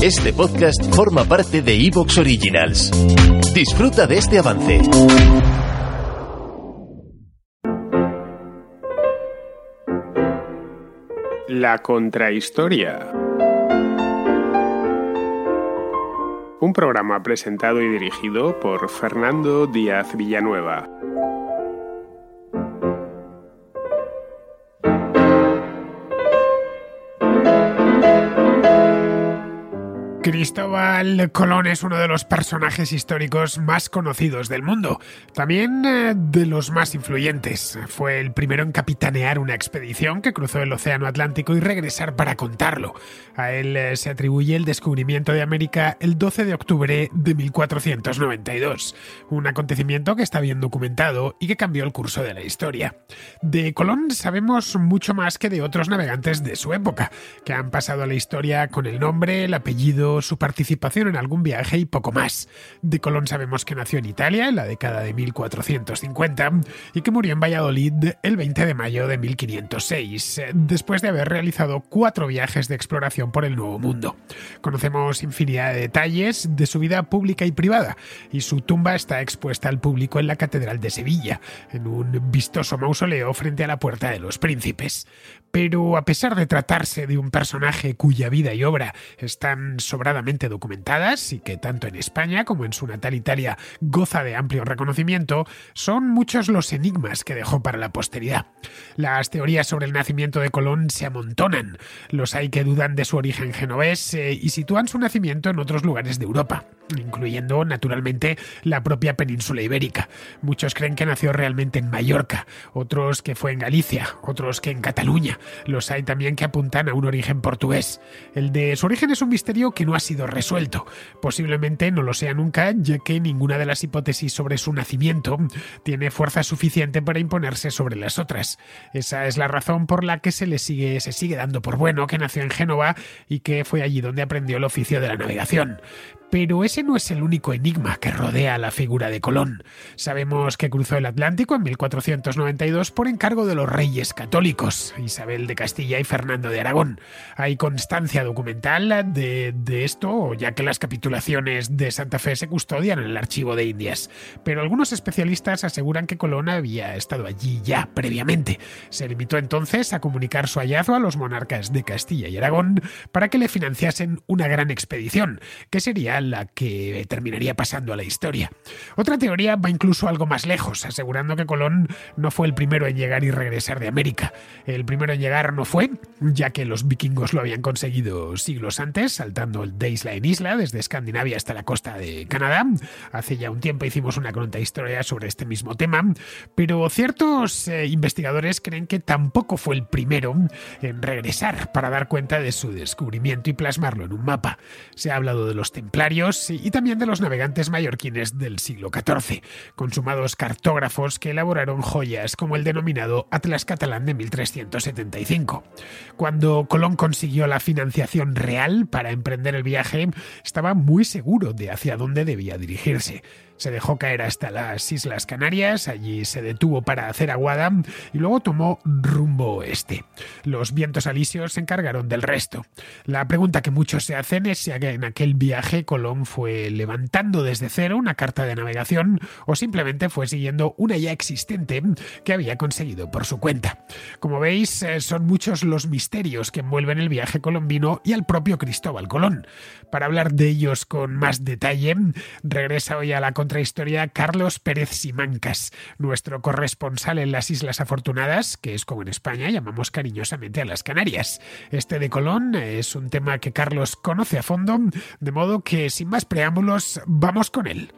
Este podcast forma parte de Evox Originals. Disfruta de este avance. La contrahistoria. Un programa presentado y dirigido por Fernando Díaz Villanueva. Cristóbal Colón es uno de los personajes históricos más conocidos del mundo, también eh, de los más influyentes. Fue el primero en capitanear una expedición que cruzó el Océano Atlántico y regresar para contarlo. A él eh, se atribuye el descubrimiento de América el 12 de octubre de 1492, un acontecimiento que está bien documentado y que cambió el curso de la historia. De Colón sabemos mucho más que de otros navegantes de su época, que han pasado a la historia con el nombre, el apellido, su participación en algún viaje y poco más. De Colón sabemos que nació en Italia en la década de 1450 y que murió en Valladolid el 20 de mayo de 1506, después de haber realizado cuatro viajes de exploración por el Nuevo Mundo. Conocemos infinidad de detalles de su vida pública y privada, y su tumba está expuesta al público en la Catedral de Sevilla, en un vistoso mausoleo frente a la Puerta de los Príncipes. Pero a pesar de tratarse de un personaje cuya vida y obra están documentadas y que tanto en España como en su natal Italia goza de amplio reconocimiento, son muchos los enigmas que dejó para la posteridad. Las teorías sobre el nacimiento de Colón se amontonan. Los hay que dudan de su origen genovés y sitúan su nacimiento en otros lugares de Europa incluyendo naturalmente la propia península ibérica. Muchos creen que nació realmente en Mallorca, otros que fue en Galicia, otros que en Cataluña. Los hay también que apuntan a un origen portugués. El de su origen es un misterio que no ha sido resuelto. Posiblemente no lo sea nunca, ya que ninguna de las hipótesis sobre su nacimiento tiene fuerza suficiente para imponerse sobre las otras. Esa es la razón por la que se le sigue, se sigue dando por bueno que nació en Génova y que fue allí donde aprendió el oficio de la navegación. Pero ese no es el único enigma que rodea la figura de Colón. Sabemos que cruzó el Atlántico en 1492 por encargo de los reyes católicos, Isabel de Castilla y Fernando de Aragón. Hay constancia documental de, de ya que las capitulaciones de Santa Fe se custodian en el archivo de Indias. Pero algunos especialistas aseguran que Colón había estado allí ya previamente. Se limitó entonces a comunicar su hallazgo a los monarcas de Castilla y Aragón para que le financiasen una gran expedición, que sería la que terminaría pasando a la historia. Otra teoría va incluso algo más lejos, asegurando que Colón no fue el primero en llegar y regresar de América. El primero en llegar no fue, ya que los vikingos lo habían conseguido siglos antes, saltando de isla en isla, desde Escandinavia hasta la costa de Canadá. Hace ya un tiempo hicimos una cronta historia sobre este mismo tema, pero ciertos eh, investigadores creen que tampoco fue el primero en regresar para dar cuenta de su descubrimiento y plasmarlo en un mapa. Se ha hablado de los templarios, y también de los navegantes mallorquines del siglo XIV, consumados cartógrafos que elaboraron joyas como el denominado Atlas Catalán de 1375. Cuando Colón consiguió la financiación real para emprender el viaje, estaba muy seguro de hacia dónde debía dirigirse. Se dejó caer hasta las Islas Canarias, allí se detuvo para hacer aguada y luego tomó rumbo oeste. Los vientos alisios se encargaron del resto. La pregunta que muchos se hacen es si en aquel viaje Colón fue levantando desde cero una carta de navegación o simplemente fue siguiendo una ya existente que había conseguido por su cuenta. Como veis, eh, son muchos los misterios que envuelven el viaje colombino y al propio Cristóbal Colón. Para hablar de ellos con más detalle, regresa hoy a la contrahistoria Carlos Pérez Simancas, nuestro corresponsal en las Islas Afortunadas, que es como en España llamamos cariñosamente a las Canarias. Este de Colón es un tema que Carlos conoce a fondo, de modo que sin más preámbulos, vamos con él.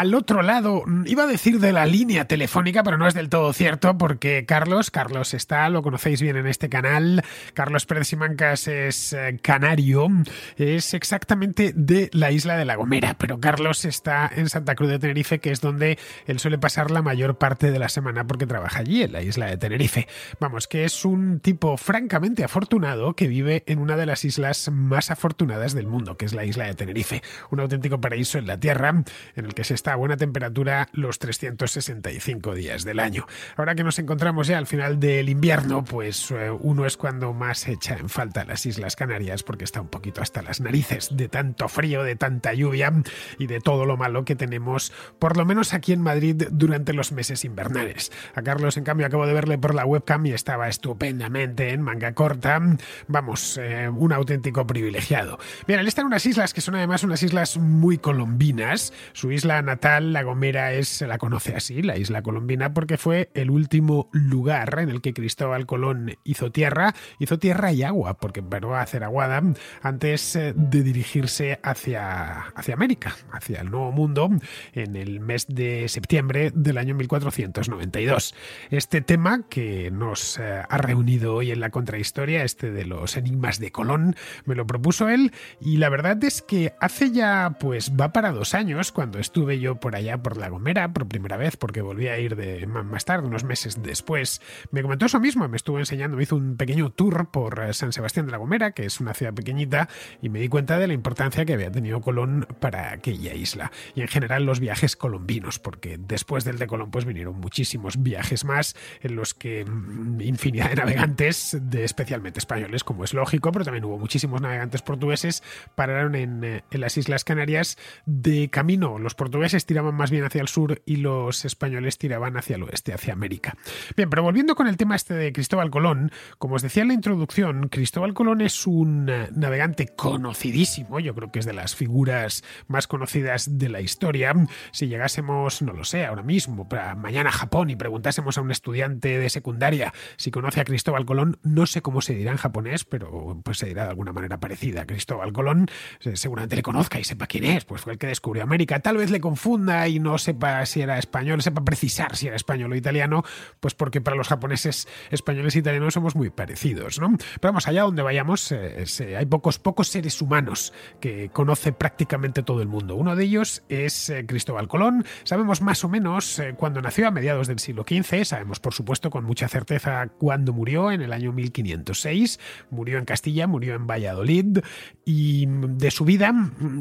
Al otro lado, iba a decir de la línea telefónica, pero no es del todo cierto porque Carlos, Carlos está, lo conocéis bien en este canal, Carlos Pérez Simancas es eh, canario, es exactamente de la isla de La Gomera, pero Carlos está en Santa Cruz de Tenerife, que es donde él suele pasar la mayor parte de la semana porque trabaja allí, en la isla de Tenerife. Vamos, que es un tipo francamente afortunado que vive en una de las islas más afortunadas del mundo, que es la isla de Tenerife, un auténtico paraíso en la Tierra en el que se está a buena temperatura los 365 días del año. Ahora que nos encontramos ya al final del invierno, pues eh, uno es cuando más echa en falta las Islas Canarias porque está un poquito hasta las narices de tanto frío, de tanta lluvia y de todo lo malo que tenemos, por lo menos aquí en Madrid durante los meses invernales. A Carlos, en cambio, acabo de verle por la webcam y estaba estupendamente en manga corta. Vamos, eh, un auténtico privilegiado. Bien, él está en unas islas que son además unas islas muy colombinas, su isla natal, La Gomera, es, se la conoce así, la isla colombina, porque fue el último lugar en el que Cristóbal Colón hizo tierra, hizo tierra y agua, porque paró a hacer aguada antes eh, de dirigirse hacia, hacia América, hacia el Nuevo Mundo, en el mes de septiembre del año 1492. Este tema que nos eh, ha reunido hoy en la contrahistoria, este de los enigmas de Colón, me lo propuso él y la verdad es que hace ya, pues va para dos años, cuando estuve yo por allá por La Gomera por primera vez, porque volví a ir de más tarde, unos meses después, me comentó eso mismo, me estuvo enseñando, me hizo un pequeño tour por eh, San Sebastián de La Gomera, que es una ciudad pequeñita, y me di cuenta de la importancia que había tenido Colón para aquella isla, y en general los viajes colombinos, porque después del de Colón pues vinieron muchísimos viajes más en los que mm, infinidad de navegantes, especialmente españoles, como es lógico, pero también hubo muchísimos navegantes portugueses, pararon en, eh, en las Islas Canarias de camino. Los portugueses tiraban más bien hacia el sur y los españoles tiraban hacia el oeste, hacia América. Bien, pero volviendo con el tema este de Cristóbal Colón, como os decía en la introducción, Cristóbal Colón es un eh, navegante conocidísimo, yo creo que es de las figuras más conocidas de la historia. Si llegásemos, no lo sé, ahora mismo, para mañana a Japón y preguntásemos a un estudiante de secundaria si conoce a Cristóbal Colón, no sé cómo se dirá en japonés, pero pues se dirá de alguna manera parecida. Cristóbal Colón seguramente le conozca y sepa quién es, pues fue el que descubrió América tal vez le y no sepa si era español, sepa precisar si era español o italiano, pues porque para los japoneses, españoles e italianos somos muy parecidos, ¿no? Pero vamos, allá donde vayamos, eh, hay pocos, pocos seres humanos que conoce prácticamente todo el mundo. Uno de ellos es eh, Cristóbal Colón. Sabemos más o menos eh, cuándo nació, a mediados del siglo XV. Sabemos, por supuesto, con mucha certeza cuándo murió, en el año 1506. Murió en Castilla, murió en Valladolid. Y de su vida,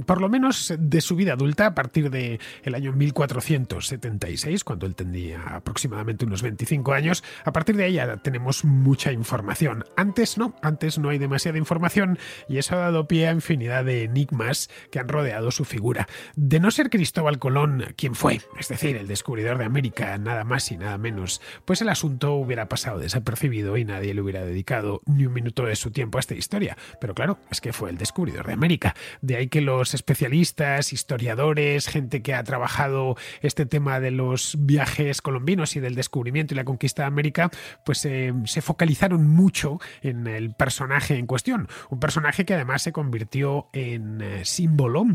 por lo menos de su vida adulta, a partir del el año 1476, cuando él tenía aproximadamente unos 25 años. A partir de ahí ya tenemos mucha información. Antes no, antes no hay demasiada información y eso ha dado pie a infinidad de enigmas que han rodeado su figura. De no ser Cristóbal Colón quien fue, es decir, el descubridor de América, nada más y nada menos, pues el asunto hubiera pasado desapercibido y nadie le hubiera dedicado ni un minuto de su tiempo a esta historia. Pero claro, es que fue el descubridor de América. De ahí que los especialistas, historiadores, gente que ha trabajado este tema de los viajes colombinos y del descubrimiento y la conquista de América, pues eh, se focalizaron mucho en el personaje en cuestión. Un personaje que además se convirtió en eh, símbolo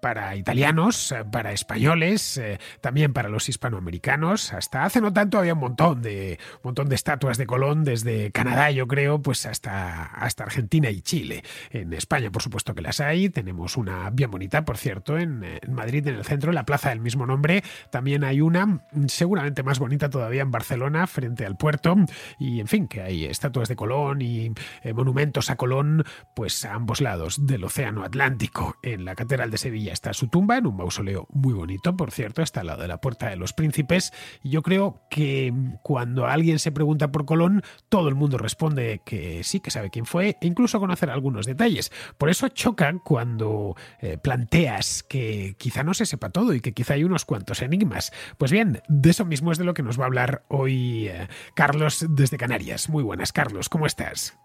para italianos, para españoles, eh, también para los hispanoamericanos. Hasta hace no tanto había un montón de, un montón de estatuas de Colón, desde Canadá, yo creo, pues hasta, hasta Argentina y Chile. En España, por supuesto que las hay. Tenemos una bien bonita, por cierto, en, en Madrid, en el centro, en la plaza del mismo nombre. También hay una, seguramente más bonita todavía, en Barcelona, frente al puerto. Y en fin, que hay estatuas de Colón y eh, monumentos a Colón, pues a ambos lados del Océano Atlántico. En la Catedral de Sevilla está su tumba, en un mausoleo muy bonito, por cierto, está al lado de la Puerta de los Príncipes. Y yo creo que cuando alguien se pregunta por Colón, todo el mundo responde que sí, que sabe quién fue, e incluso conocer algunos detalles. Por eso choca cuando eh, planteas que quizá no se sepa todo y que quizá hay unos cuantos enigmas. Pues bien, de eso mismo es de lo que nos va a hablar hoy eh, Carlos desde Canarias. Muy buenas, Carlos, ¿cómo estás?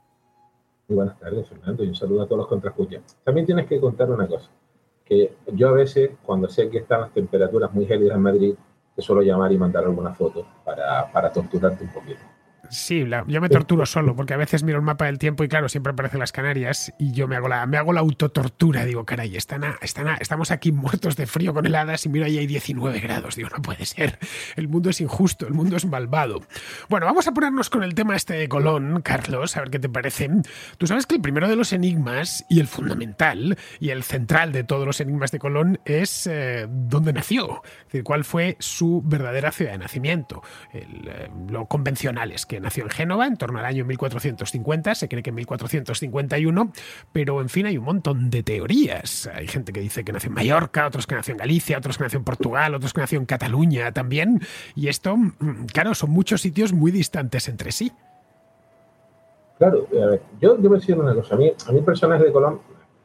Muy buenas tardes, Fernando, y un saludo a todos los contraescuchas. También tienes que contar una cosa, que yo a veces, cuando sé que están las temperaturas muy gélidas en Madrid, te suelo llamar y mandar alguna foto para, para torturarte un poquito. Sí, yo me torturo solo, porque a veces miro el mapa del tiempo y claro, siempre aparecen las Canarias y yo me hago la, me hago la autotortura. Digo, caray, están están estamos aquí muertos de frío con heladas y miro ahí hay 19 grados. Digo, no puede ser. El mundo es injusto, el mundo es malvado. Bueno, vamos a ponernos con el tema este de Colón, Carlos, a ver qué te parece. Tú sabes que el primero de los enigmas y el fundamental y el central de todos los enigmas de Colón es eh, dónde nació, es decir, cuál fue su verdadera ciudad de nacimiento. Eh, lo convencional es que nació en Génova en torno al año 1450, se cree que en 1451, pero en fin hay un montón de teorías. Hay gente que dice que nació en Mallorca, otros que nació en Galicia, otros que nació en Portugal, otros que nació en Cataluña también, y esto, mm, claro, son muchos sitios muy distantes entre sí. Claro, a ver, yo debo decir una cosa, a mí, a mí personajes de Colón,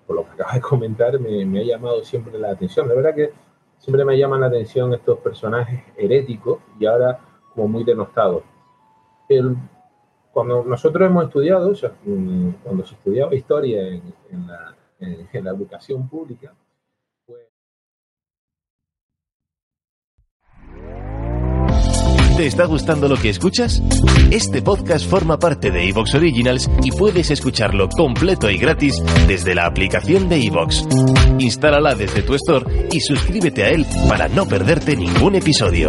por lo que acabas de comentar, me, me ha llamado siempre la atención. La verdad que siempre me llaman la atención estos personajes heréticos y ahora como muy denostados. Cuando nosotros hemos estudiado, mm, cuando se estudiaba historia en, la, en la educación pública, ¿Te está gustando lo que escuchas? Este podcast forma parte de Evox Originals y puedes escucharlo completo y gratis desde la aplicación de Evox. Instálala desde tu store y suscríbete a él para no perderte ningún episodio.